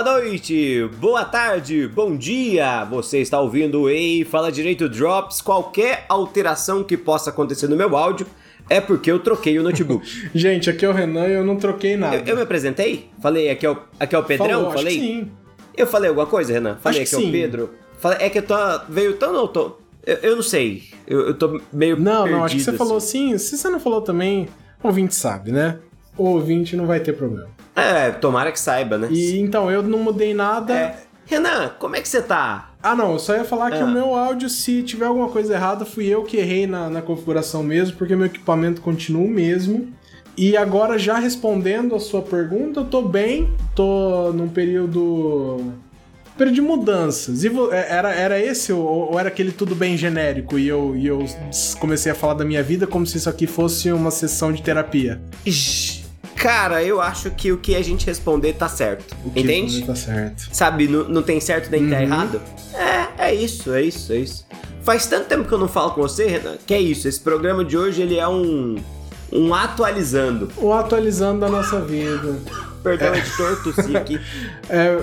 Boa noite, boa tarde, bom dia! Você está ouvindo o Ei Fala Direito Drops. Qualquer alteração que possa acontecer no meu áudio é porque eu troquei o notebook. Gente, aqui é o Renan e eu não troquei nada. Eu, eu me apresentei? Falei, aqui é o, aqui é o Pedrão? Falou, Falei? Sim. Eu falei alguma coisa, Renan? Falei Acho aqui que é o. Pedro? Falei, é que eu tô. Veio tão. Não, tô, eu, eu não sei. Eu, eu tô meio. Não, não, acho que você perdido, falou assim. sim. Se você não falou também, o ouvinte sabe, né? O ouvinte não vai ter problema. É, tomara que saiba, né? E então, eu não mudei nada. É. Renan, como é que você tá? Ah, não, eu só ia falar que Ah. o meu áudio, se tiver alguma coisa errada, fui eu que errei na, na configuração mesmo, porque meu equipamento continua o mesmo. E agora, já respondendo a sua pergunta, eu tô bem, tô num período. período de mudanças. E é- era, era esse ou, ou era aquele tudo bem genérico e eu, e eu comecei a falar da minha vida como se isso aqui fosse uma sessão de terapia? Ixi, Cara, eu acho que o que a gente responder tá certo. O que Entende? Tá certo. Sabe, não, não tem certo nem tá Uhum. errado? É, é isso, é isso, é isso. Faz tanto tempo que eu não falo com você, Renan, que é isso. Esse programa de hoje, ele é um. Um atualizando. O atualizando da nossa vida. Perdão, editor, tossi aqui. É,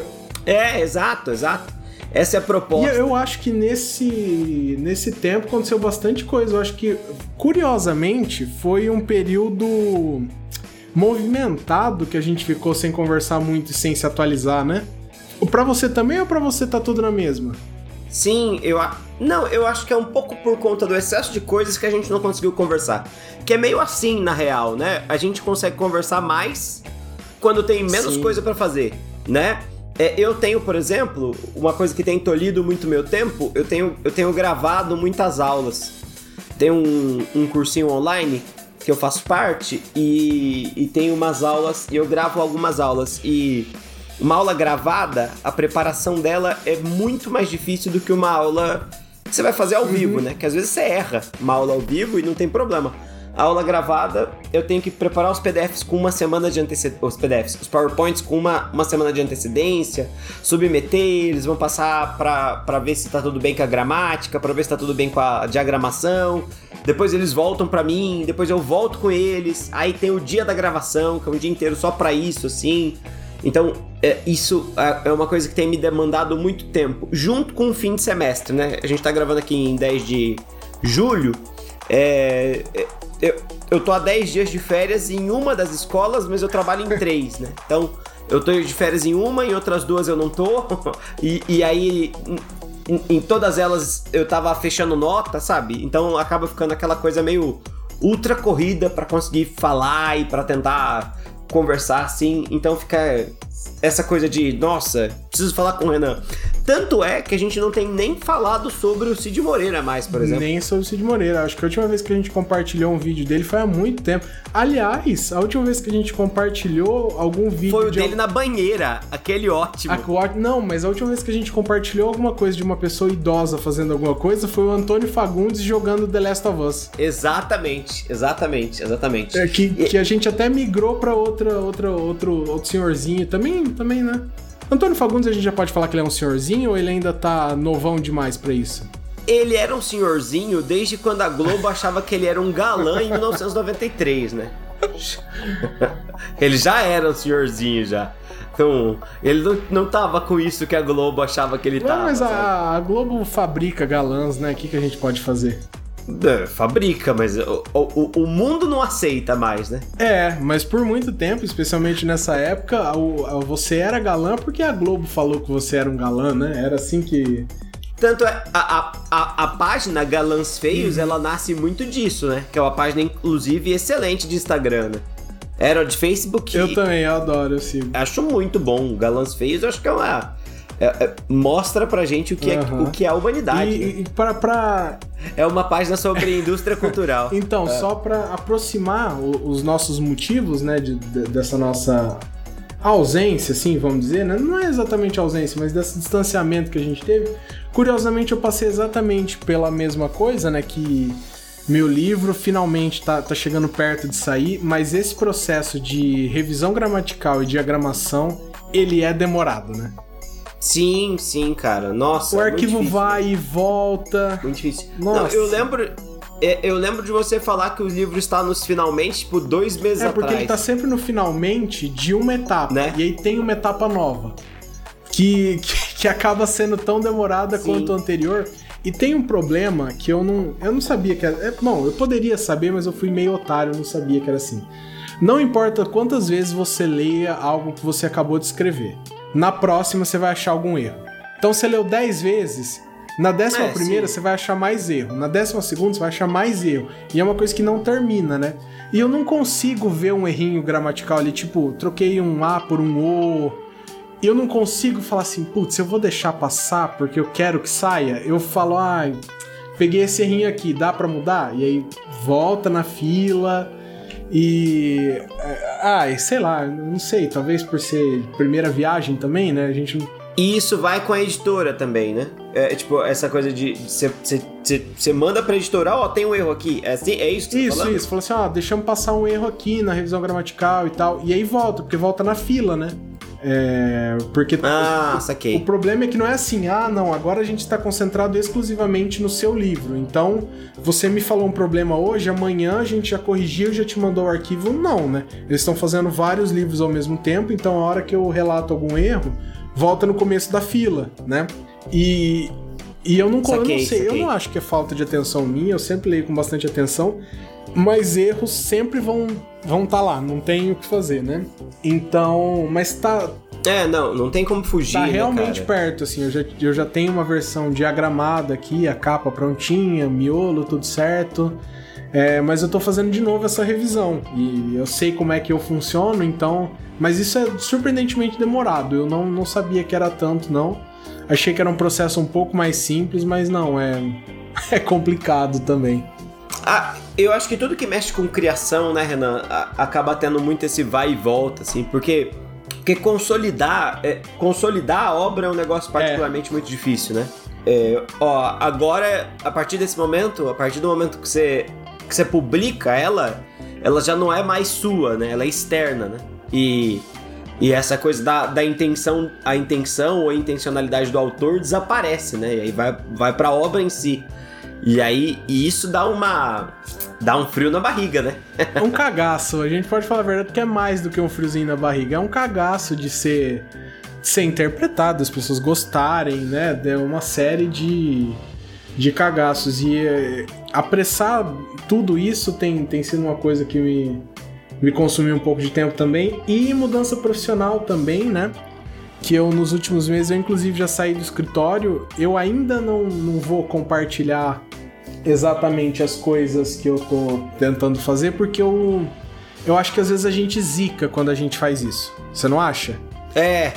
É, exato, exato. Essa é a E proposta. eu acho que nesse, nesse tempo aconteceu bastante coisa. Eu acho que, curiosamente, foi um período movimentado que a gente ficou sem conversar muito e sem se atualizar, né? Pra você também ou pra você tá tudo na mesma? Sim, eu. a- Não, eu acho que é um pouco por conta do excesso de coisas que a gente não conseguiu conversar. Que é meio assim, na real, né? A gente consegue conversar mais quando tem menos Sim. coisa pra fazer, né? É, eu tenho, por exemplo, uma coisa que tem tolhido muito meu tempo, eu tenho, eu tenho gravado muitas aulas. Tem um, um cursinho online que eu faço parte e, e tem umas aulas, e eu gravo algumas aulas. E uma aula gravada, a preparação dela é muito mais difícil do que uma aula que você vai fazer ao vivo, né? Que às vezes você erra uma aula ao vivo e não tem problema. A aula gravada, eu tenho que preparar os PDFs com uma semana de antecedência. Os PDFs, os PowerPoints com uma, uma semana de antecedência, submeter, eles vão passar pra ver se tá tudo bem com a gramática, pra ver se tá tudo bem com a diagramação. Depois eles voltam pra mim, depois eu volto com eles. Aí tem o dia da gravação, que é um dia inteiro só pra isso, assim. Então, é, isso é é uma coisa que tem me demandado muito tempo, junto com o fim de semestre, né? A gente tá gravando aqui em 10 de julho. É, é, eu, eu tô há 10 dias de férias em uma das escolas, mas eu trabalho em três, né? Então, eu tô de férias em uma, em outras duas eu não tô. E, e aí, em, em todas elas eu tava fechando nota, sabe? Então acaba ficando aquela coisa meio ultra corrida pra conseguir falar e pra tentar conversar assim. Então fica essa coisa de, nossa, preciso falar com o Renan. Tanto é que a gente não tem nem falado sobre o Cid Moreira mais, por exemplo. Nem sobre o Cid Moreira. Acho que a última vez que a gente compartilhou um vídeo dele foi há muito tempo. Aliás, a última vez que a gente compartilhou algum vídeo Foi o de dele na banheira, aquele ótimo. A Não, mas a última vez que a gente compartilhou alguma coisa de uma pessoa idosa fazendo alguma coisa foi o Antônio Fagundes jogando The Last of Us. Exatamente, exatamente, exatamente. É, que, que a gente até migrou pra outra, outra, outro, outro senhorzinho também, também, né? Antônio Fagundes a gente já pode falar que ele é um senhorzinho ou ele ainda tá novão demais pra isso? Ele era um senhorzinho desde quando a Globo achava que ele era um galã em 1993, né? ele já era um senhorzinho já. Então, ele não, não tava com isso que a Globo achava que ele Não, tava. mas a, a Globo fabrica galãs, né? O que, que a gente pode fazer? É, fabrica, mas o, o, o mundo não aceita mais, né? É, mas por muito tempo, especialmente nessa época, o- você era galã porque a Globo falou que você era um galã, né? Era assim que. Tanto é, a, a, a, página Galãs Feios, ela nasce muito disso, né? Que é uma página, inclusive, excelente de Instagram, né? Era de Facebook. Eu também, eu adoro, eu sigo. Acho muito bom. Galãs Feios, acho que é uma. É- é- mostra pra gente o que, é, o que é a humanidade. né? E, e pra, pra- É uma página sobre indústria cultural. Então, só pra aproximar o- os nossos motivos, né, de- de- dessa nossa ausência, assim, vamos dizer, né? Não é exatamente ausência, mas desse distanciamento que a gente teve. Curiosamente, eu passei exatamente pela mesma coisa, né, que meu livro finalmente tá, tá chegando perto de sair, mas esse processo de revisão gramatical e diagramação, ele é demorado, né? Sim, sim, cara. Nossa. o é arquivo difícil. vai e volta. Muito difícil. Nossa. Não, eu lembro. é, Eu lembro de você falar que o livro está nos finalmente, tipo, dois meses É porque atrás. ele tá sempre no finalmente de uma etapa. Né? E aí tem uma etapa nova. que, que, que acaba sendo tão demorada Sim. quanto a anterior. E tem um problema que eu não, eu não sabia que era. É, bom, eu poderia saber, mas eu fui meio otário, eu não sabia que era assim. Não importa quantas vezes você leia algo que você acabou de escrever, na próxima você vai achar algum erro. Então você leu 10 vezes, na décima é, primeira sim. você vai achar mais erro, na décima segunda você vai achar mais erro. E é uma coisa que não termina, né? E eu não consigo ver um errinho gramatical ali, tipo, troquei um A por um O. E eu não consigo falar assim, putz, eu vou deixar passar porque eu quero que saia. Eu falo, ah, peguei esse errinho aqui, dá para mudar? E aí volta na fila e. Ah, sei lá, não sei, talvez por ser primeira viagem também, né? A gente. E isso vai com a editora também, né? É, é tipo, essa coisa de. Você manda pra editora, ó, oh, tem um erro aqui. É, assim, é isso que Isso, tá isso. Falou assim, ó, oh, deixamos passar um erro aqui na revisão gramatical e tal. E aí volta, porque volta na fila, né? É, porque ah, o, o problema é que não é assim, ah, não, agora a gente está concentrado exclusivamente no seu livro. Então, você me falou um problema hoje, amanhã a gente já corrigiu, já te mandou o arquivo. Não, né? Eles estão fazendo vários livros ao mesmo tempo, então a hora que eu relato algum erro, volta no começo da fila, né? E, e eu não, saquei, eu não sei, saquei. eu não acho que é falta de atenção minha, eu sempre leio com bastante atenção, mas erros sempre vão vão estar tá lá, não tem o que fazer, né? Então, mas tá é, não, não tem como fugir. Tá né, realmente né, perto, assim. Eu já, eu já tenho uma versão diagramada aqui, a capa prontinha, miolo, tudo certo. É, mas eu tô fazendo de novo essa revisão. E eu sei como é que eu funciono, então. Mas isso é surpreendentemente demorado. Eu não, não sabia que era tanto, não. Achei que era um processo um pouco mais simples, mas não, é, é complicado também. Ah, eu acho que tudo que mexe com criação, né, Renan, acaba tendo muito esse vai e volta, assim, porque, porque consolidar, é, consolidar a obra é um negócio particularmente é. muito difícil, né? É, ó, agora, a partir desse momento, a partir do momento que você, que você publica ela, ela já não é mais sua, né? Ela é externa, né? E, e essa coisa da, da intenção, a intenção ou a intencionalidade do autor desaparece, né? E aí vai, vai pra obra em si. E aí, e isso dá uma. Dá um frio na barriga, né? É um cagaço. A gente pode falar a verdade que é mais do que um friozinho na barriga. É um cagaço de ser. De ser interpretado, as pessoas gostarem, né? É uma série de. de cagaços. E é, apressar tudo isso tem, tem sido uma coisa que me. me consumiu um pouco de tempo também. E mudança profissional também, né? que eu nos últimos meses, eu inclusive já saí do escritório, eu ainda não, não vou compartilhar exatamente as coisas que eu tô tentando fazer, porque eu, eu acho que às vezes a gente zica quando a gente faz isso. Você não acha? É.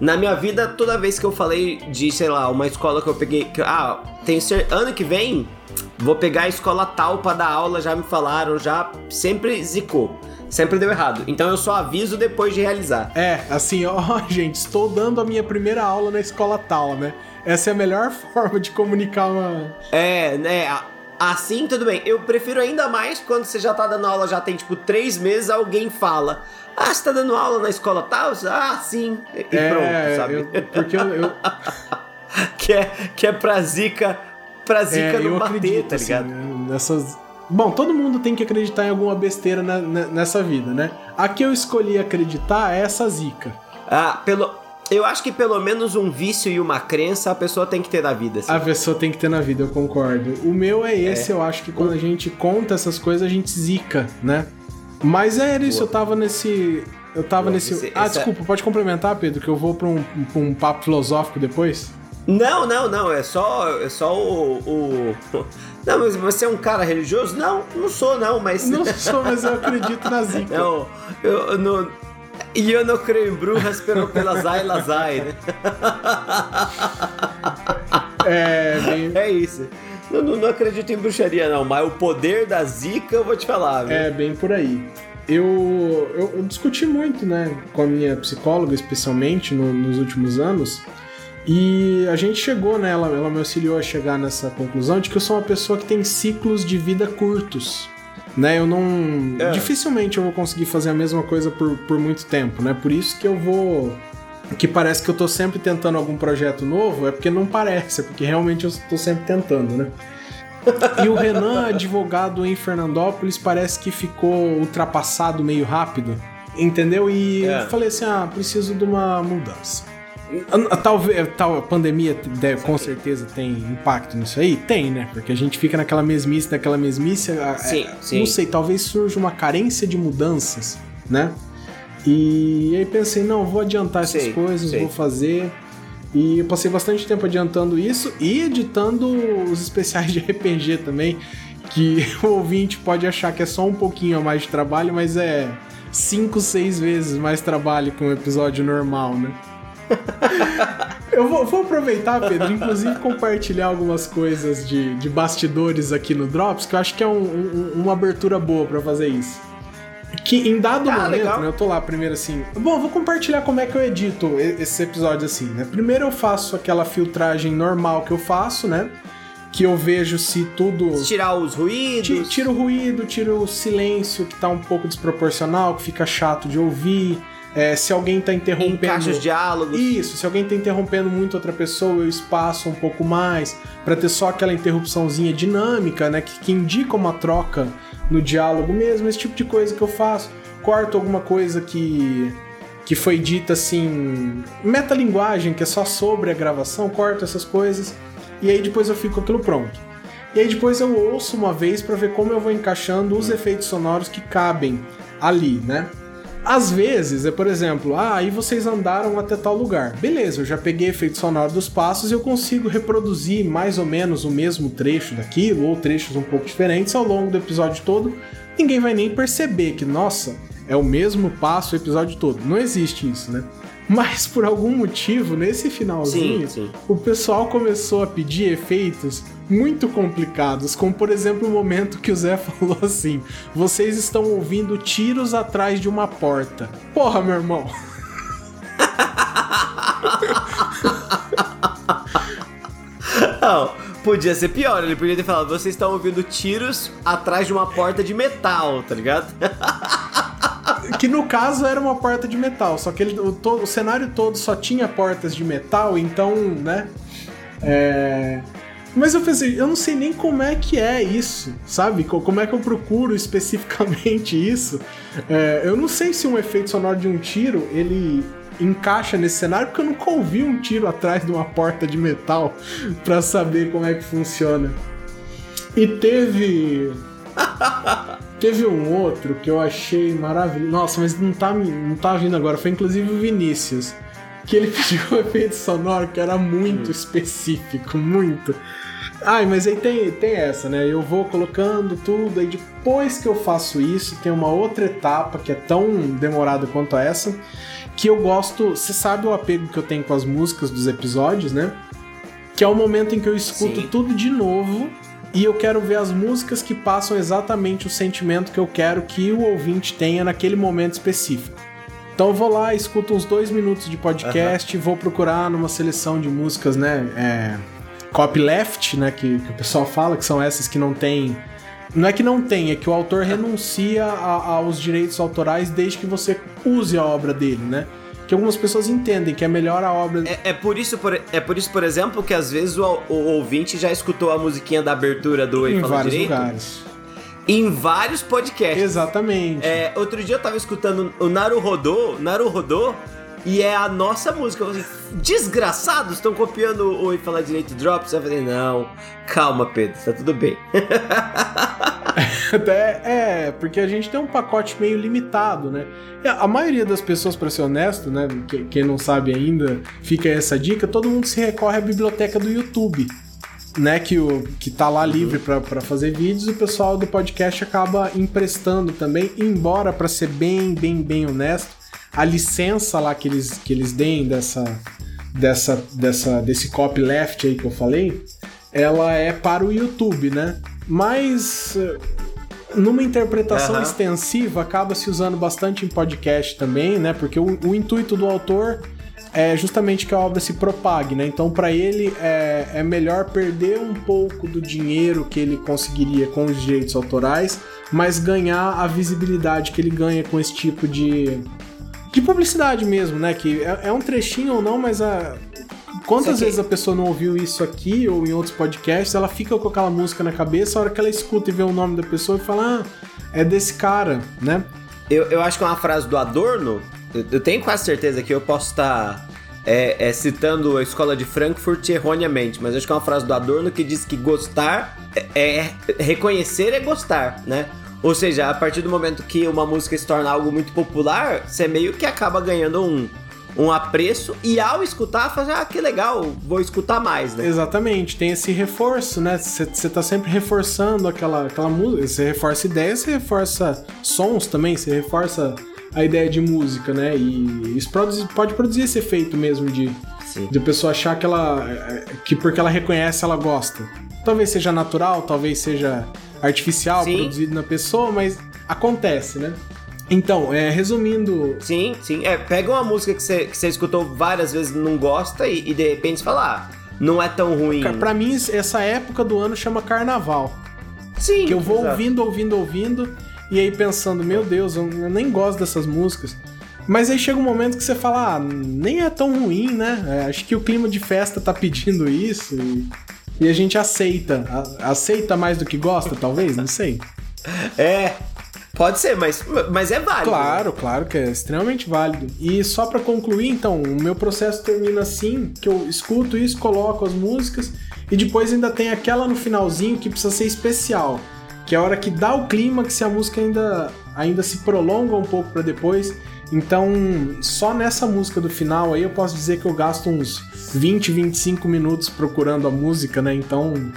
Na minha vida, toda vez que eu falei de, sei lá, uma escola que eu peguei. Que, ah, tem ser, ano que vem vou pegar a escola tal pra dar aula, já me falaram, já sempre zicou sempre deu errado. Então eu só aviso depois de realizar. É, assim, ó, gente, estou dando a minha primeira aula na escola tal, né? Essa é a melhor forma de comunicar uma. É, né? Assim, tudo bem. Eu prefiro ainda mais quando você já tá dando aula, já tem tipo três meses, alguém fala. Ah, você tá dando aula na escola tal? Ah, sim. E é, pronto, sabe? Eu, porque eu. eu... que, é, que é pra zica. Pra zica é, não bater, acredito, tá ligado? Assim, nessas Bom, todo mundo tem que acreditar em alguma besteira na, na, nessa vida, né? A que eu escolhi acreditar é essa zica. Ah, pelo. Eu acho que pelo menos um vício e uma crença a pessoa tem que ter na vida. Assim. A pessoa tem que ter na vida, eu concordo. O meu é esse, é. eu acho que quando a gente conta essas coisas, a gente zica, né? Mas é isso, Boa. eu tava nesse. Eu tava Boa, nesse. Esse, ah, esse desculpa, é... pode complementar, Pedro, que eu vou pra um, pra um papo filosófico depois? Não, não, não. É só, é só o, o... Não, mas você é um cara religioso? Não, não sou, não, mas. Não sou, mas eu acredito na zica. Não, eu, não. E eu não creio em bruxas pelo pelas ai né? É, bem... é isso. Não, não, não, acredito em bruxaria, não, mas o poder da zica eu vou te falar. Viu? É, bem por aí. Eu, eu, eu, discuti muito, né, com a minha psicóloga, especialmente no, nos últimos anos, e a gente chegou nela, ela me auxiliou a chegar nessa conclusão de que eu sou uma pessoa que tem ciclos de vida curtos. Né, eu não. É. Dificilmente eu vou conseguir fazer a mesma coisa por, por muito tempo, né? Por isso que eu vou. Que parece que eu tô sempre tentando algum projeto novo, é porque não parece, é porque realmente eu tô sempre tentando, né? e o Renan, advogado em Fernandópolis, parece que ficou ultrapassado meio rápido, entendeu? E é. eu falei assim: ah, preciso de uma mudança. Talvez tal, a pandemia deve, com certeza tem impacto nisso aí? Tem, né? Porque a gente fica naquela mesmice, naquela mesmice. Sim, é, sim. Não sei, talvez surja uma carência de mudanças, né? E aí pensei, não, vou adiantar essas sei, coisas, sei. vou fazer. E eu passei bastante tempo adiantando isso e editando os especiais de RPG também, que o ouvinte pode achar que é só um pouquinho a mais de trabalho, mas é cinco, seis vezes mais trabalho que um episódio normal, né? Eu vou, vou, aproveitar, Pedro, inclusive compartilhar algumas coisas de, de bastidores aqui no Drops, que eu acho que é um, um, uma abertura boa para fazer isso. Que em dado ah, momento, né, eu tô lá primeiro assim. Bom, vou compartilhar como é que eu edito esses episódios assim, né? Primeiro eu faço aquela filtragem normal que eu faço, né? Que eu vejo se tudo. Tirar os ruídos. Tira o ruído, tira o silêncio que tá um pouco desproporcional, que fica chato de ouvir. É, se alguém tá interrompendo. Encaixa os diálogos. Isso, se alguém tá interrompendo muito outra pessoa, eu espaço um pouco mais, para ter só aquela interrupçãozinha dinâmica, né? Que, que indica uma troca no diálogo mesmo, esse tipo de coisa que eu faço. Corto alguma coisa que. que foi dita assim. metalinguagem, que é só sobre a gravação, corto essas coisas. E aí depois eu fico aquilo pronto. E aí depois eu ouço uma vez para ver como eu vou encaixando os efeitos sonoros que cabem ali, né? Às vezes, é por exemplo, ah, aí vocês andaram até tal lugar. Beleza, eu já peguei efeito sonoro dos passos e eu consigo reproduzir mais ou menos o mesmo trecho daquilo, ou trechos um pouco diferentes ao longo do episódio todo. Ninguém vai nem perceber que, nossa, é o mesmo passo o episódio todo. Não existe isso, né? Mas por algum motivo, nesse finalzinho, sim, sim. o pessoal começou a pedir efeitos muito complicados, como por exemplo o momento que o Zé falou assim: vocês estão ouvindo tiros atrás de uma porta. Porra, meu irmão. Não, podia ser pior, ele podia ter falado: vocês estão ouvindo tiros atrás de uma porta de metal, tá ligado? que no caso era uma porta de metal, só que ele, o, to, o cenário todo só tinha portas de metal, então, né? É. Mas eu pensei, eu não sei nem como é que é isso, sabe? Como é que eu procuro especificamente isso. É, eu não sei se um efeito sonoro de um tiro, ele encaixa nesse cenário, porque eu nunca ouvi um tiro atrás de uma porta de metal para saber como é que funciona. E teve Teve um outro que eu achei maravilhoso. Nossa, mas não tá, não tá vindo agora. Foi inclusive o Vinícius. Que ele pediu um efeito sonoro que era muito hum. específico, muito. Ai, mas aí tem, tem essa, né? Eu vou colocando tudo, aí depois que eu faço isso, tem uma outra etapa que é tão demorada quanto essa, que eu gosto. Você sabe o apego que eu tenho com as músicas dos episódios, né? Que é o momento em que eu escuto Sim. tudo de novo e eu quero ver as músicas que passam exatamente o sentimento que eu quero que o ouvinte tenha naquele momento específico. Então eu vou lá, escuto uns dois minutos de podcast, uhum. vou procurar numa seleção de músicas, né? É, copyleft, né? Que, que, o pessoal fala, que são essas que não tem. Não é que não tem, é que o autor renuncia a, aos direitos autorais desde que você use a obra dele, né? Que algumas pessoas entendem que é melhor a obra. É, é, por, isso, por, é por isso, por exemplo, que às vezes o, o ouvinte já escutou a musiquinha da abertura do Em vários direito, lugares. Em vários podcasts. Exatamente. É, outro dia eu tava escutando o Naru Rodô, Naru Rodô, e é a nossa música. Assim, Desgraçados, estão copiando o E Falar Direito Drops. Eu falei, não, calma, Pedro, tá tudo bem. Até é, porque a gente tem um pacote meio limitado, né? A maioria das pessoas, para ser honesto, né? Quem não sabe ainda, fica essa dica: todo mundo se recorre à biblioteca do YouTube. Né, que, o, que tá lá livre para fazer vídeos, o pessoal do podcast acaba emprestando também, embora, para ser bem, bem, bem honesto, a licença lá que eles, que eles deem dessa, dessa, dessa, desse copyleft aí que eu falei, ela é para o YouTube, né? Mas numa interpretação uhum. extensiva acaba se usando bastante em podcast também, né? Porque o, o, intuito do autor é justamente que a obra se propague, né? Então, para ele é, é melhor perder um pouco do dinheiro que ele conseguiria com os direitos autorais, mas ganhar a visibilidade que ele ganha com esse tipo de, de publicidade mesmo, né? Que é, é um trechinho ou não, mas a, Quantas vezes a pessoa não ouviu isso aqui ou em outros podcasts, ela fica com aquela música na cabeça, a hora que ela escuta e vê o nome da pessoa e fala, ah, é desse cara, né? Eu, eu acho que é uma frase do Adorno, eu, eu tenho quase certeza que eu posso estar é, é, citando a escola de Frankfurt erroneamente, mas acho que é uma frase do Adorno que diz que gostar é, é reconhecer é gostar, né? Ou seja, a partir do momento que uma música se torna algo muito popular, você meio que acaba ganhando um, um apreço e ao escutar, fazer, ah, que legal, vou escutar mais, né? Exatamente, tem esse reforço, né? Você tá sempre reforçando aquela, aquela música, você reforça ideias, você reforça sons também, você reforça a ideia de música, né? E isso pode, pode produzir esse efeito mesmo de, de a pessoa achar que ela. que porque ela reconhece, ela gosta. Talvez seja natural, talvez seja artificial, Sim. produzido na pessoa, mas acontece, né? Então, é, resumindo. Sim, sim. É, pega uma música que você, que você escutou várias vezes e não gosta e, e de repente você fala, ah, não é tão ruim. Pra mim, essa época do ano chama carnaval. Sim. Que eu vou exato. ouvindo, ouvindo, ouvindo, e aí pensando, meu Deus, eu, eu nem gosto dessas músicas. Mas aí chega um momento que você fala, ah, nem é tão ruim, né? É, acho que o clima de festa tá pedindo isso. E, e a gente aceita. A, aceita mais do que gosta, talvez? Não sei. É, Pode ser, mas, mas é válido. Claro, né? claro que é extremamente válido. E só para concluir, então, o meu processo termina assim, que eu escuto isso, coloco as músicas e depois ainda tem aquela no finalzinho que precisa ser especial, que é a hora que dá o clima, que se a música ainda ainda se prolonga um pouco para depois. Então, só nessa música do final aí eu posso dizer que eu gasto uns 20, 25 minutos procurando a música, né? Então,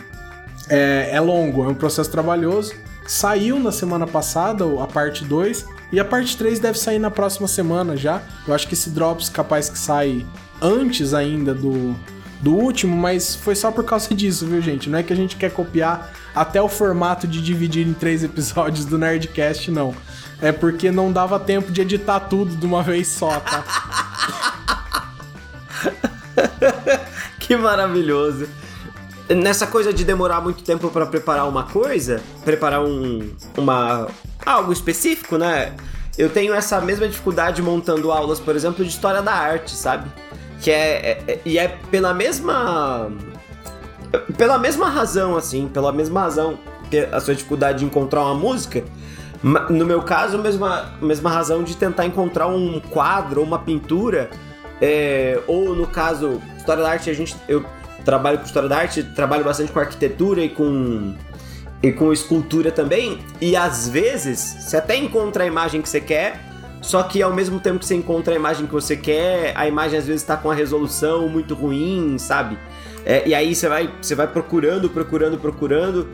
é, é longo, é um processo trabalhoso. Saiu na semana passada a parte 2 e a parte 3 deve sair na próxima semana já. Eu acho que esse Drops capaz que sai antes ainda do, do último, mas foi só por causa disso, viu, gente? Não é que a gente quer copiar até o formato de dividir em três episódios do Nerdcast, não. É porque não dava tempo de editar tudo de uma vez só, tá? que maravilhoso nessa coisa de demorar muito tempo para preparar uma coisa, preparar um uma algo específico, né? Eu tenho essa mesma dificuldade montando aulas, por exemplo, de história da arte, sabe? Que é, é, é e é pela mesma pela mesma razão assim, pela mesma razão que a sua dificuldade de encontrar uma música, no meu caso, mesma, mesma razão de tentar encontrar um quadro ou uma pintura, é, ou no caso, história da arte, a gente, eu trabalho com história da arte, trabalho bastante com arquitetura e com e com escultura também. E às vezes você até encontra a imagem que você quer, só que ao mesmo tempo que você encontra a imagem que você quer, a imagem às vezes está com a resolução muito ruim, sabe? É, e aí você vai, você vai procurando, procurando, procurando.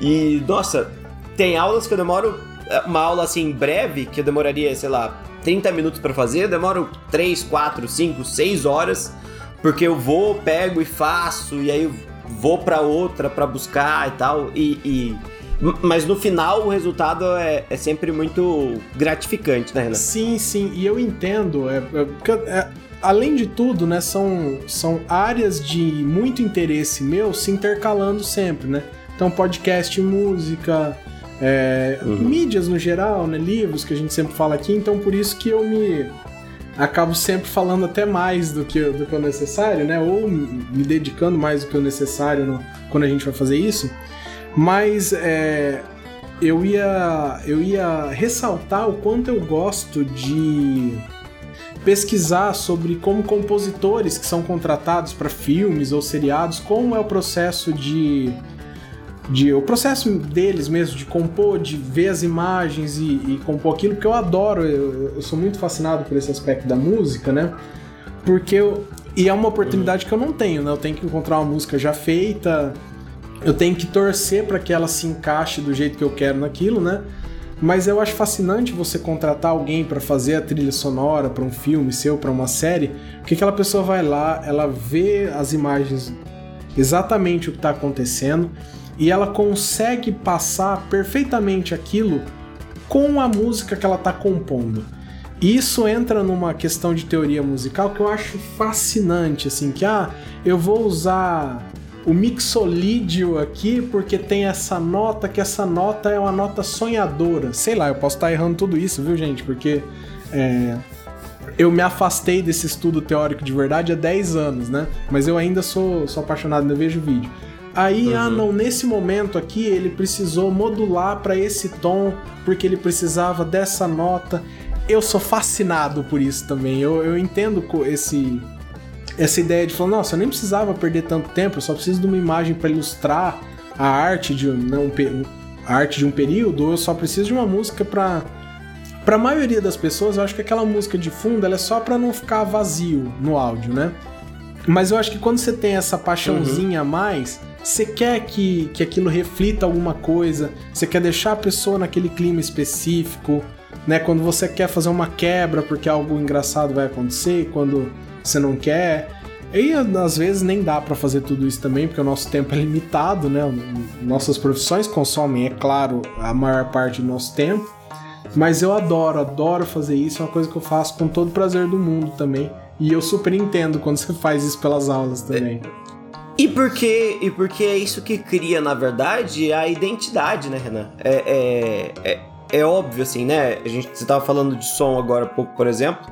E nossa, tem aulas que eu demoro é, uma aula assim breve, que eu demoraria, sei lá, 30 minutos para fazer, eu demoro 3, 4, 5, 6 horas porque eu vou, pego e faço, e aí vou para outra para buscar e tal. E, e, Mas no final o resultado é, é sempre muito gratificante, né, Renan? Sim, sim. E eu entendo. É, é, é, além de tudo, né, são, são áreas de muito interesse meu se intercalando sempre, né? Então, podcast, música, é, uhum. mídias no geral, né? Livros que a gente sempre fala aqui. Então, por isso que eu me acabo sempre falando até mais do que, do que o necessário, né? Ou me dedicando mais do que o necessário no, quando a gente vai fazer isso. Mas é, eu, ia, eu ia ressaltar o quanto eu gosto de pesquisar sobre como compositores que são contratados para filmes ou seriados, como é o processo de de o processo deles mesmo de compor, de ver as imagens e, e compor aquilo, porque eu adoro, eu, eu, sou muito fascinado por esse aspecto da música, né? Porque eu, e é uma oportunidade que eu não tenho, né? Eu tenho que encontrar uma música já feita, eu tenho que torcer para que ela se encaixe do jeito que eu quero naquilo, né? Mas eu acho fascinante você contratar alguém para fazer a trilha sonora para um filme seu, para uma série, porque aquela pessoa vai lá, ela vê as imagens exatamente o que está acontecendo e ela consegue passar perfeitamente aquilo com a música que ela está compondo. Isso entra numa questão de teoria musical que eu acho fascinante, assim, que ah, eu vou usar o mixolídio aqui porque tem essa nota, que essa nota é uma nota sonhadora. Sei lá, eu posso estar errando tudo isso, viu, gente? Porque é, eu me afastei desse estudo teórico de verdade há 10 anos, né? Mas eu ainda sou, sou apaixonado, ainda vejo vídeo. Aí, uhum. ah não, nesse momento aqui ele precisou modular para esse tom, porque ele precisava dessa nota. Eu sou fascinado por isso também. Eu, eu entendo esse, essa ideia de falar, nossa, eu nem precisava perder tanto tempo, eu só preciso de uma imagem para ilustrar a arte de não a arte de um período, ou eu só preciso de uma música para para a maioria das pessoas, eu acho que aquela música de fundo ela é só para não ficar vazio no áudio, né? Mas eu acho que quando você tem essa paixãozinha uhum. a mais, você quer que, que aquilo reflita alguma coisa, você quer deixar a pessoa naquele clima específico, né? Quando você quer fazer uma quebra porque algo engraçado vai acontecer, quando você não quer. E às vezes nem dá para fazer tudo isso também, porque o nosso tempo é limitado, né? Nossas profissões consomem, é claro, a maior parte do nosso tempo. Mas eu adoro, adoro fazer isso, é uma coisa que eu faço com todo o prazer do mundo também. E eu super entendo quando você faz isso pelas aulas também. E porque, e porque é isso que cria, na verdade, a identidade, né, Renan? É, é, é, é óbvio, assim, né? A gente, você tava falando de som agora há pouco, por exemplo.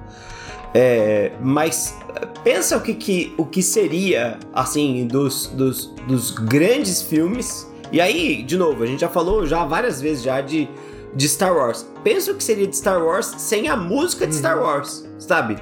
É, mas pensa o que, que, o que seria, assim, dos, dos, dos grandes filmes. E aí, de novo, a gente já falou já várias vezes já de, de Star Wars. Pensa o que seria de Star Wars sem a música de Star uhum. Wars, sabe?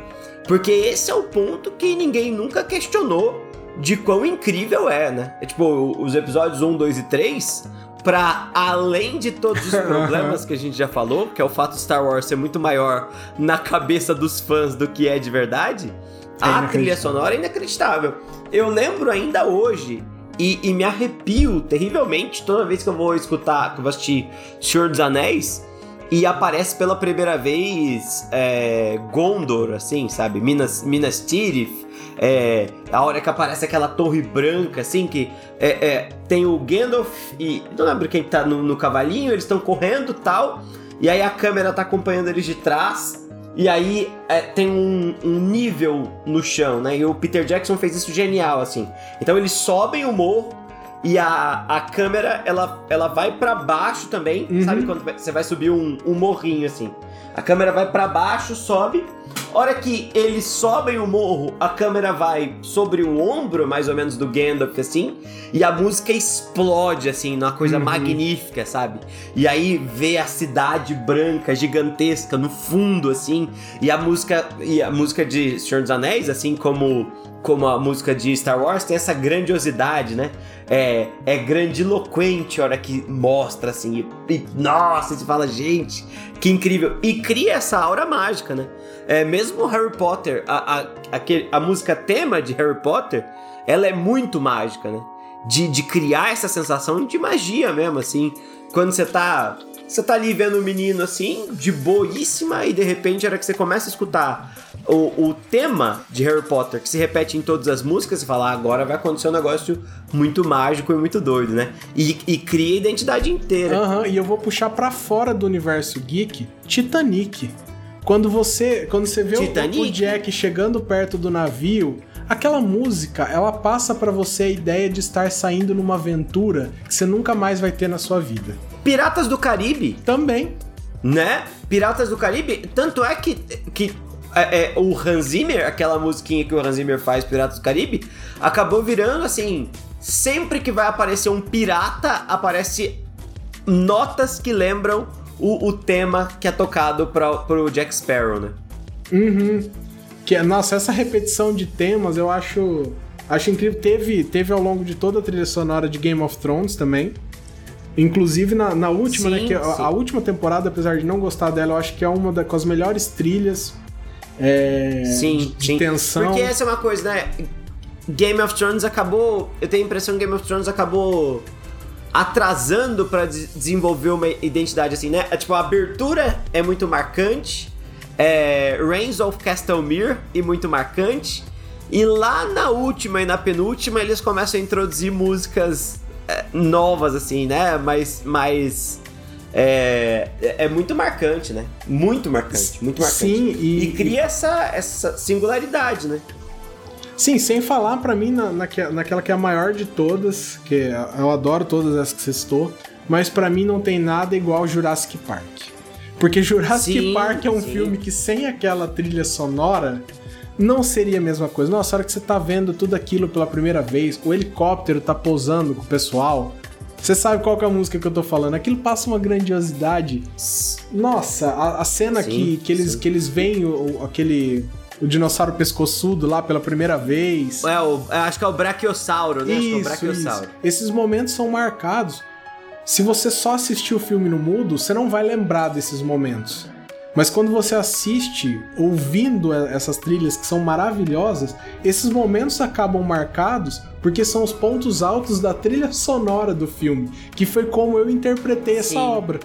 Porque esse é o ponto que ninguém nunca questionou de quão incrível é, né? É tipo, os episódios 1, 2 e 3, para além de todos os problemas que a gente já falou, que é o fato de Star Wars ser muito maior na cabeça dos fãs do que é de verdade, é a trilha sonora é inacreditável. Eu lembro ainda hoje e, e, me arrepio terrivelmente toda vez que eu vou escutar, que eu vou assistir Senhor dos Anéis e aparece pela primeira vez é, Gondor, assim, sabe? Minas, Minas Tirith. É, a hora que aparece aquela torre branca, assim, que é, é tem o Gandalf e. Não lembro quem tá no, no cavalinho, eles estão correndo tal. E aí a câmera tá acompanhando eles de trás. E aí é, tem um, um, nível no chão, né? E o Peter Jackson fez isso genial, assim. Então eles sobem o morro e a, a câmera, ela, ela vai para baixo também. Uhum. Sabe quando você vai subir um, um morrinho assim? A câmera vai para baixo, sobe. Hora que eles sobem o morro, a câmera vai sobre o ombro, mais ou menos, do Gandalf, assim, e a música explode, assim, numa coisa uhum. magnífica, sabe? E aí vê a cidade branca, gigantesca, no fundo, assim, e a música, e a música de Senhor dos Anéis, assim como como a música de Star Wars, tem essa grandiosidade, né? É, é grandiloquente a hora que mostra, assim, e, e, nossa, você fala, gente, que incrível. E cria essa aura mágica, né? É, mesmo Harry Potter, a, a, a, a música tema de Harry Potter, ela é muito mágica, né? De, de criar essa sensação de magia mesmo, assim. Quando você tá você tá ali vendo o menino assim, de boíssima, e de repente, a hora que você começa a escutar o, o tema de Harry Potter, que se repete em todas as músicas, você fala, ah, agora vai acontecer um negócio muito mágico e muito doido, né? E, e cria a identidade inteira. Aham, uhum, e eu vou puxar para fora do universo geek Titanic. Quando você, quando você vê Titanic? o Jack chegando perto do navio, aquela música, ela passa para você a ideia de estar saindo numa aventura que você nunca mais vai ter na sua vida. Piratas do Caribe. Também. Né? Piratas do Caribe. Tanto é que, que é, é, o Hans Zimmer, aquela musiquinha que o Hans Zimmer faz, Piratas do Caribe, acabou virando assim. Sempre que vai aparecer um pirata, aparece notas que lembram o, o tema que é tocado pra, pro Jack Sparrow, né? Uhum. Que, é, nossa, essa repetição de temas eu acho. Acho incrível. Teve, teve ao longo de toda a trilha sonora de Game of Thrones também. Inclusive na, na última, né, sim, né? Que a, a, última temporada, apesar de não gostar dela, eu acho que é uma das com as melhores trilhas é, sim, de, de sim. tensão. Porque essa é uma coisa, né? Game of Thrones acabou. Eu tenho a impressão que Game of Thrones acabou atrasando para desenvolver uma identidade assim, né? É, tipo, a abertura é muito marcante. É, Reigns of Castlemere e muito marcante. E lá na última e na penúltima eles começam a introduzir músicas é, novas, assim, né? Mas. mais é, é muito marcante, né? Muito marcante, muito marcante. Sim, e, e cria essa, essa singularidade, né? Sim, sem falar para mim na, naquela que é a maior de todas, que eu adoro todas as que você citou, mas para mim não tem nada igual Jurassic Park. Porque Jurassic sim, Park é um sim. filme que sem aquela trilha sonora não seria a mesma coisa. Nossa, a hora que você tá vendo tudo aquilo pela primeira vez, o helicóptero tá pousando com o pessoal. Você sabe qual é a música que eu tô falando? Aquilo passa uma grandiosidade. Nossa, a, a cena sim, que, que, eles, que eles veem o, aquele o dinossauro pescoçudo lá pela primeira vez. É, o, acho que é o Brachiosauro, né? Isso, acho que é o Brachiosauro. Isso. Esses momentos são marcados. Se você só assistir o filme no mudo, você não vai lembrar desses momentos. Mas quando você assiste, ouvindo essas trilhas que são maravilhosas, esses momentos acabam marcados porque são os pontos altos da trilha sonora do filme, que foi como eu interpretei essa Sim. obra.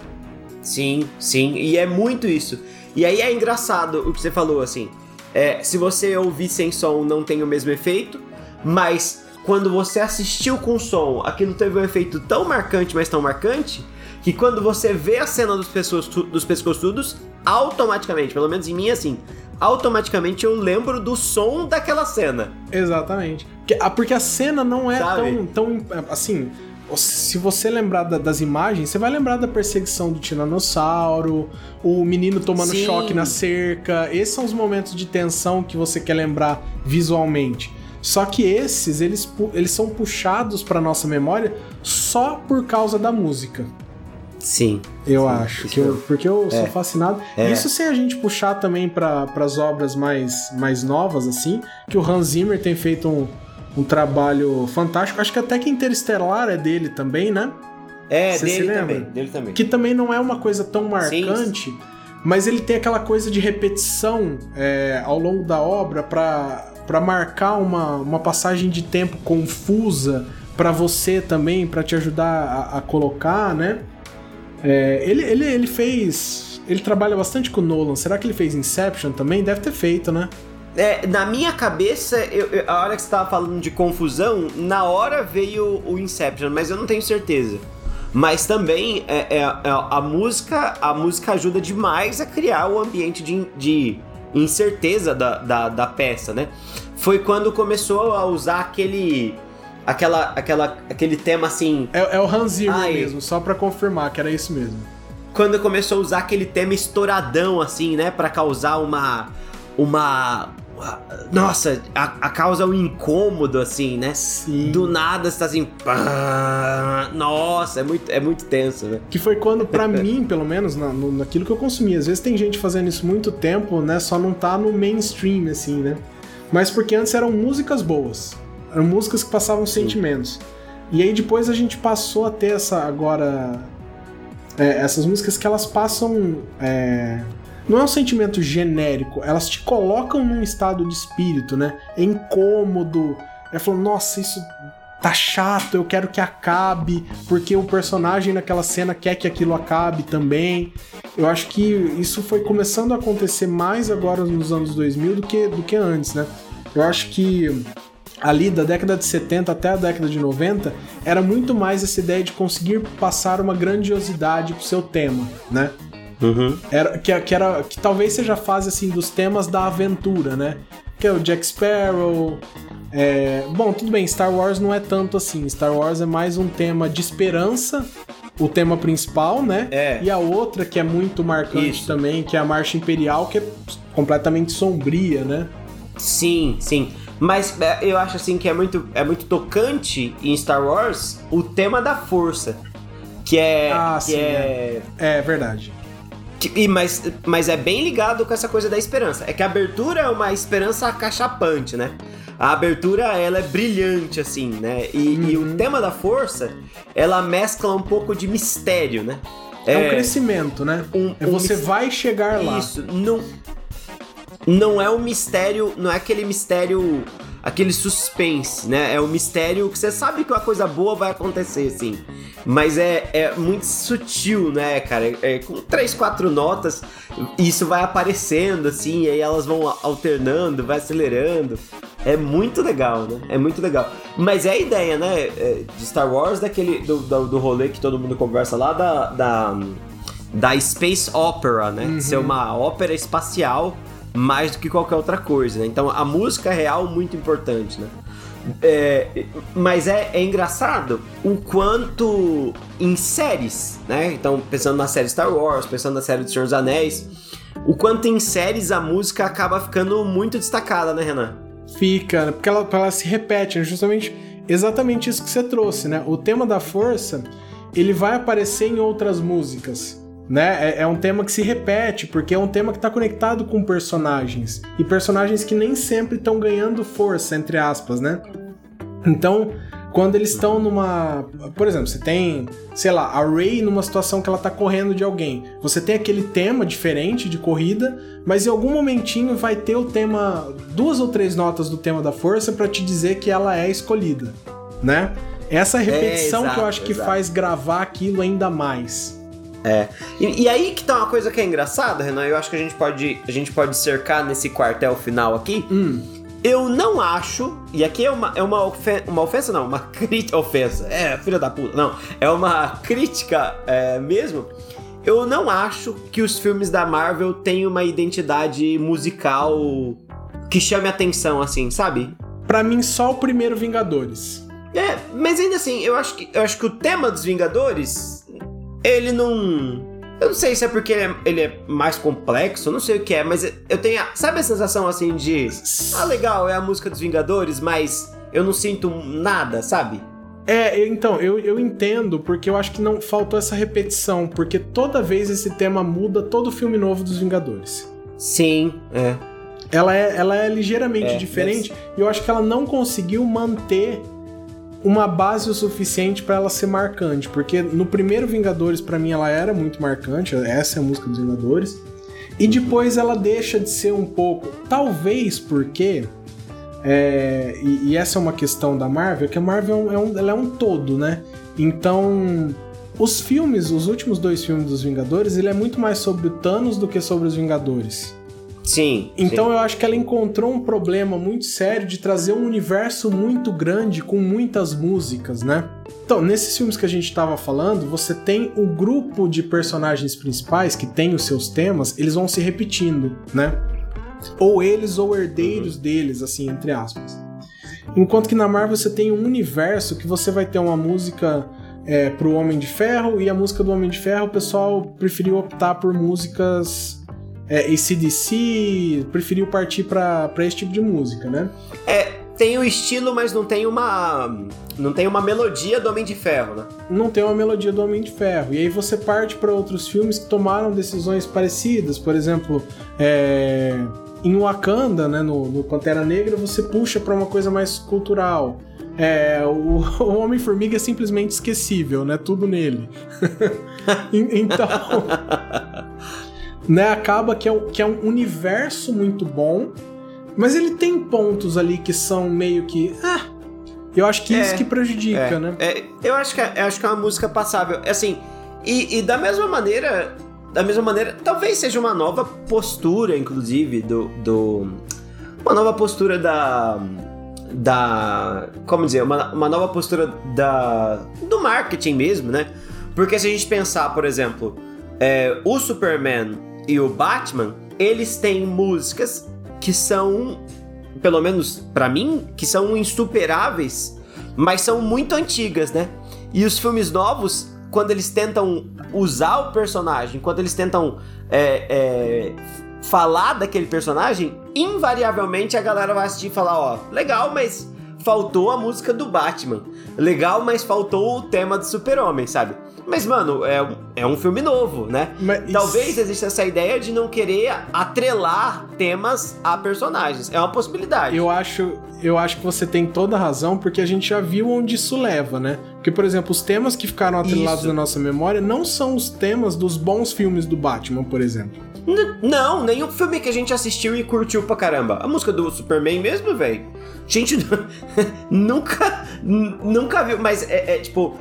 Sim, sim, e é muito isso. E aí é engraçado o que você falou, assim. É, se você ouvir sem som, não tem o mesmo efeito, mas quando você assistiu com som, aquilo teve um efeito tão marcante, mas tão marcante, que quando você vê a cena dos, pessoas, dos pescoçudos, automaticamente, pelo menos em mim, assim, automaticamente eu lembro do som daquela cena. Exatamente. Porque, porque a cena não é Sabe? tão, tão. Assim, se você lembrar da- das imagens, você vai lembrar da perseguição do tiranossauro, o menino tomando Sim. choque na cerca. Esses são os momentos de tensão que você quer lembrar visualmente. Só que esses, eles, eles são puxados pra nossa memória só por causa da música. Sim. Eu Sim, acho, que eu- porque eu sou É. fascinado. É. Isso sem a gente puxar também para as obras mais, mais novas, assim, que o Hans Zimmer tem feito um, um trabalho fantástico. Acho que até que Interestelar é dele também, né? É, Você se dele lembra? também, dele também. Que também não é uma coisa tão marcante, mas ele tem aquela coisa de repetição é, ao longo da obra para marcar uma, uma passagem de tempo confusa para você também, para te ajudar a, a colocar, né? É, ele, ele, ele fez. Ele trabalha bastante com o Nolan. Será que ele fez Inception também? Deve ter feito, né? É, na minha cabeça, eu- eu- a hora que você tava falando de confusão, na hora veio o Inception, mas eu não tenho certeza. Mas também é, é- é a música, a música ajuda demais a criar o ambiente de, de incerteza da, da, da peça, né? Foi quando começou a usar aquele, aquela, aquela, aquele tema assim, É, é o Zimmer Ai. mesmo, só pra confirmar que era isso mesmo. quando começou a usar aquele tema estouradão, assim, né? Pra causar uma. Uma. Nossa, a, a causa um incômodo, assim, né? Sim. Do nada você tá assim. pá, Nossa, é muito, é muito tenso, né? Que foi quando, pra mim, pelo menos, na, no- naquilo que eu consumi. Às vezes tem gente fazendo isso muito tempo, né? Só não tá no mainstream, assim, né? Mas porque antes eram músicas boas. Eram músicas que passavam sentimentos. E aí depois a gente passou a ter essa agora. é, essas músicas que elas passam. é, não é um sentimento genérico, elas te colocam num estado de espírito, né? É incômodo. É falando, nossa, isso tá chato, eu quero que acabe, porque o personagem naquela cena quer que aquilo acabe também. Eu acho que isso foi começando a acontecer mais agora nos anos 2000 do que, do que antes, né? Eu acho que ali da década de 70 até a década de 90 era muito mais essa ideia de conseguir passar uma grandiosidade pro seu tema, né? Era, que, que era que talvez seja a fase assim dos temas da aventura, né? Que é o Jack Sparrow. é, Bom, tudo bem, Star Wars não é tanto assim. Star Wars é mais um tema de esperança, o tema principal, né? É. E a outra que é muito marcante Isso. também, que é a Marcha Imperial, que é completamente sombria, né? Sim, sim. Mas é, eu acho assim que é muito, é muito tocante em Star Wars o tema da força. Que é. Ah, que sim, é. É verdade. que- e, mas, mas é bem ligado com essa coisa da esperança. É que a abertura é uma esperança acachapante, né? A abertura, ela é brilhante, assim, né? E, e Uhum. o tema da força, ela mescla um pouco de mistério, né? É, um crescimento, né? um- é um você vai chegar lá. Isso, não. Não é um mistério, não é aquele mistério, aquele suspense, né? É um mistério que você sabe que uma coisa boa vai acontecer, assim. Mas é, é muito sutil, né, cara? É, com três, quatro notas, isso vai aparecendo, assim, e aí elas vão alternando, vai acelerando. É muito legal, né? É muito legal. Mas é a ideia, né, é, de Star Wars, daquele, do, do, do rolê que todo mundo conversa lá, da, da, da Space Opera, né? Uhum. Ser uma ópera espacial mais do que qualquer outra coisa, né? Então a música é real muito importante, né? É, mas é, é engraçado o quanto em séries, né? Então, pensando na série Star Wars, pensando na série do Senhor dos Anéis, o quanto em séries a música acaba ficando muito destacada, né, Renan? Fica, né? porque ela, ela se repete, é justamente exatamente isso que você trouxe, né? O tema da força, ele vai aparecer em outras músicas. Né? É, é, um tema que se repete, porque é um tema que está conectado com personagens. E personagens que nem sempre estão ganhando força, entre aspas, né? Então, quando eles estão numa. Por exemplo, você tem, sei lá, a Ray numa situação que ela tá correndo de alguém. Você tem aquele tema diferente de corrida, mas em algum momentinho vai ter o tema. duas ou três notas do tema da força para te dizer que ela é escolhida, né? Essa repetição é, exato, que eu acho que exato. faz gravar aquilo ainda mais. É. E, e, aí que tá uma coisa que é engraçada, Renan, eu acho que a gente pode, a gente pode cercar nesse quartel final aqui. Hum eu não acho, e aqui é uma, é uma, ofensa, uma ofensa, não, uma crítica, ofensa, é, filha da puta, não, é uma crítica é, mesmo. Eu não acho que os filmes da Marvel têm uma identidade musical que chame atenção, assim, sabe? Para mim, só o primeiro Vingadores. É, mas ainda assim, eu acho que, eu acho que o tema dos Vingadores, ele não eu não sei se é porque ele é, ele é, mais complexo, não sei o que é, mas eu tenho. Sabe a sensação assim de. Ah, legal, é a música dos Vingadores, mas eu não sinto nada, sabe? É, então, eu, eu entendo, porque eu acho que não faltou essa repetição, porque toda vez esse tema muda todo filme novo dos Vingadores. Sim, é. Ela é, ela é ligeiramente é, diferente, e eu acho que ela não conseguiu manter uma base o suficiente para ela ser marcante, porque no primeiro Vingadores para mim ela era muito marcante, essa é a música dos Vingadores. E depois ela deixa de ser um pouco, talvez porque é, e, e, essa é uma questão da Marvel, que a Marvel é um, ela é um todo, né? Então, os filmes, os últimos dois filmes dos Vingadores, ele é muito mais sobre o Thanos do que sobre os Vingadores. Sim. Então sim. eu acho que ela encontrou um problema muito sério de trazer um universo muito grande com muitas músicas, né? Então, nesses filmes que a gente estava falando, você tem o grupo de personagens principais que tem os seus temas, eles vão se repetindo, né? Ou eles ou herdeiros uhum. deles, assim, entre aspas. Enquanto que na Marvel você tem um universo que você vai ter uma música é, pro Homem de Ferro e a música do Homem de Ferro o pessoal preferiu optar por músicas é, ACDC preferiu partir para esse tipo de música, né? É, tem o estilo, mas não tem uma. Não tem uma melodia do Homem de Ferro, né? Não tem uma melodia do Homem de Ferro. E aí você parte para outros filmes que tomaram decisões parecidas. Por exemplo, é, em Wakanda, né, no, no Pantera Negra, você puxa para uma coisa mais cultural. É, o, o Homem-Formiga é simplesmente esquecível, né? Tudo nele. então né? Acaba que é, um, que é um universo muito bom, mas ele tem pontos ali que são meio que. Ah, eu acho que é, isso que prejudica, é, né? É, eu acho que, é, acho que é uma música passável. Assim, e, e, da mesma maneira. Da mesma maneira, talvez seja uma nova postura, inclusive, do. do uma nova postura da. Da. Como dizer? Uma, uma nova postura da. Do marketing mesmo, né? Porque se a gente pensar, por exemplo, é, o Superman e o Batman, eles têm músicas que são, pelo menos para mim, que são insuperáveis, mas são muito antigas, né? E os filmes novos, quando eles tentam usar o personagem, quando eles tentam é, é, falar daquele personagem, invariavelmente a galera vai assistir e falar: ó, legal, mas faltou a música do Batman. Legal, mas faltou o tema do Super-Homem, sabe? Mas, mano, é, é um filme novo, né? Mas Talvez exista essa ideia de não querer atrelar temas a personagens. É uma possibilidade. Eu acho, eu acho que você tem toda a razão, porque a gente já viu onde isso leva, né? Porque, por exemplo, os temas que ficaram atrelados isso. na nossa memória não são os temas dos bons filmes do Batman, por exemplo. N não, nenhum filme que a gente assistiu e curtiu pra caramba. A música do Superman mesmo, velho. Gente, nunca, nunca viu, mas é, é tipo,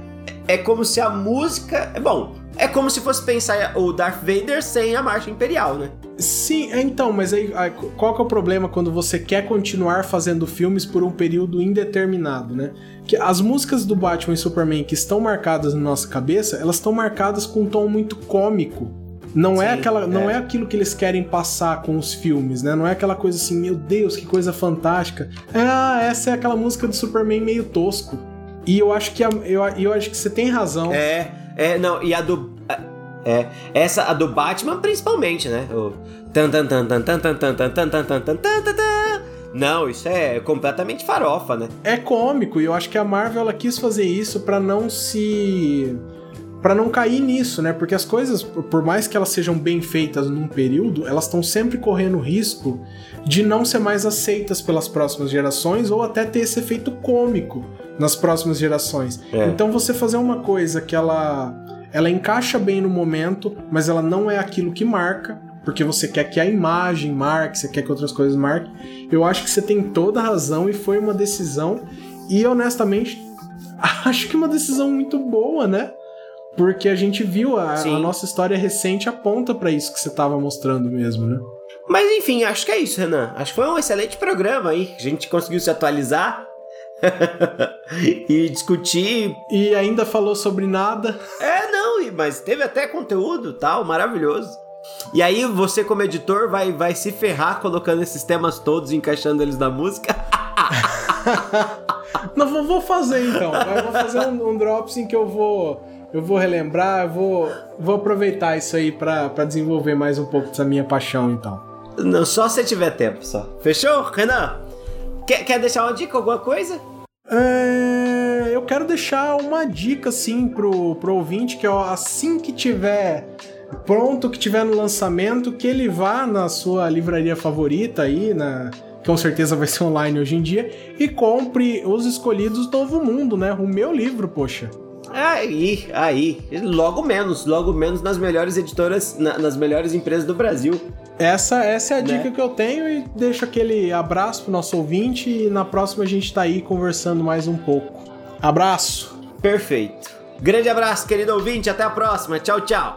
é como se a música. É bom, é como se fosse pensar o Darth Vader sem a marcha imperial, né? Sim, é, então, mas aí qual que é o problema quando você quer continuar fazendo filmes por um período indeterminado, né? Que as músicas do Batman e Superman que estão marcadas na nossa cabeça, elas estão marcadas com um tom muito cômico. Não é Sim, é aquela, é. não é aquilo que eles querem passar com os filmes, né? Não é aquela coisa assim, meu Deus, que coisa fantástica. Ah, essa é aquela música do Superman meio tosco. E eu acho que a, eu, eu acho que você tem razão. É, é, não, e a do. É, essa, a do Batman, principalmente, né? O. Não, isso é completamente farofa, né? É cômico, e eu acho que a Marvel ela quis fazer isso para não se para não cair nisso, né? Porque as coisas, por mais que elas sejam bem feitas num período, elas estão sempre correndo risco de não ser mais aceitas pelas próximas gerações ou até ter esse efeito cômico nas próximas gerações. É. Então você fazer uma coisa que ela ela encaixa bem no momento, mas ela não é aquilo que marca, porque você quer que a imagem marque, você quer que outras coisas marquem. Eu acho que você tem toda a razão e foi uma decisão e honestamente acho que uma decisão muito boa, né? Porque a gente viu a, a nossa história recente aponta para isso que você estava mostrando mesmo, né? Mas enfim, acho que é isso, Renan. Acho que foi um excelente programa aí. A gente conseguiu se atualizar. e discutir. E ainda falou sobre nada. É, não, mas teve até conteúdo tal, maravilhoso. E aí você, como editor, vai, vai se ferrar colocando esses temas todos, encaixando eles na música. não, vou fazer então. Eu vou fazer um, um drops em que eu vou eu vou relembrar, eu vou, vou aproveitar isso aí para desenvolver mais um pouco dessa minha paixão, então. Não, só se tiver tempo, só. Fechou, Renan? Quer, quer deixar uma dica, alguma coisa? É, eu quero deixar uma dica, assim, pro, pro ouvinte, que é assim que tiver pronto, que tiver no lançamento, que ele vá na sua livraria favorita aí, na com certeza vai ser online hoje em dia, e compre Os Escolhidos Novo Mundo, né? O meu livro, poxa. Aí, aí. Logo menos, logo menos nas melhores editoras, na, nas melhores empresas do Brasil. Essa, essa é a né? dica que eu tenho e deixo aquele abraço pro nosso ouvinte e na próxima a gente tá aí conversando mais um pouco. Abraço! Perfeito. Grande abraço, querido ouvinte, até a próxima. Tchau, tchau.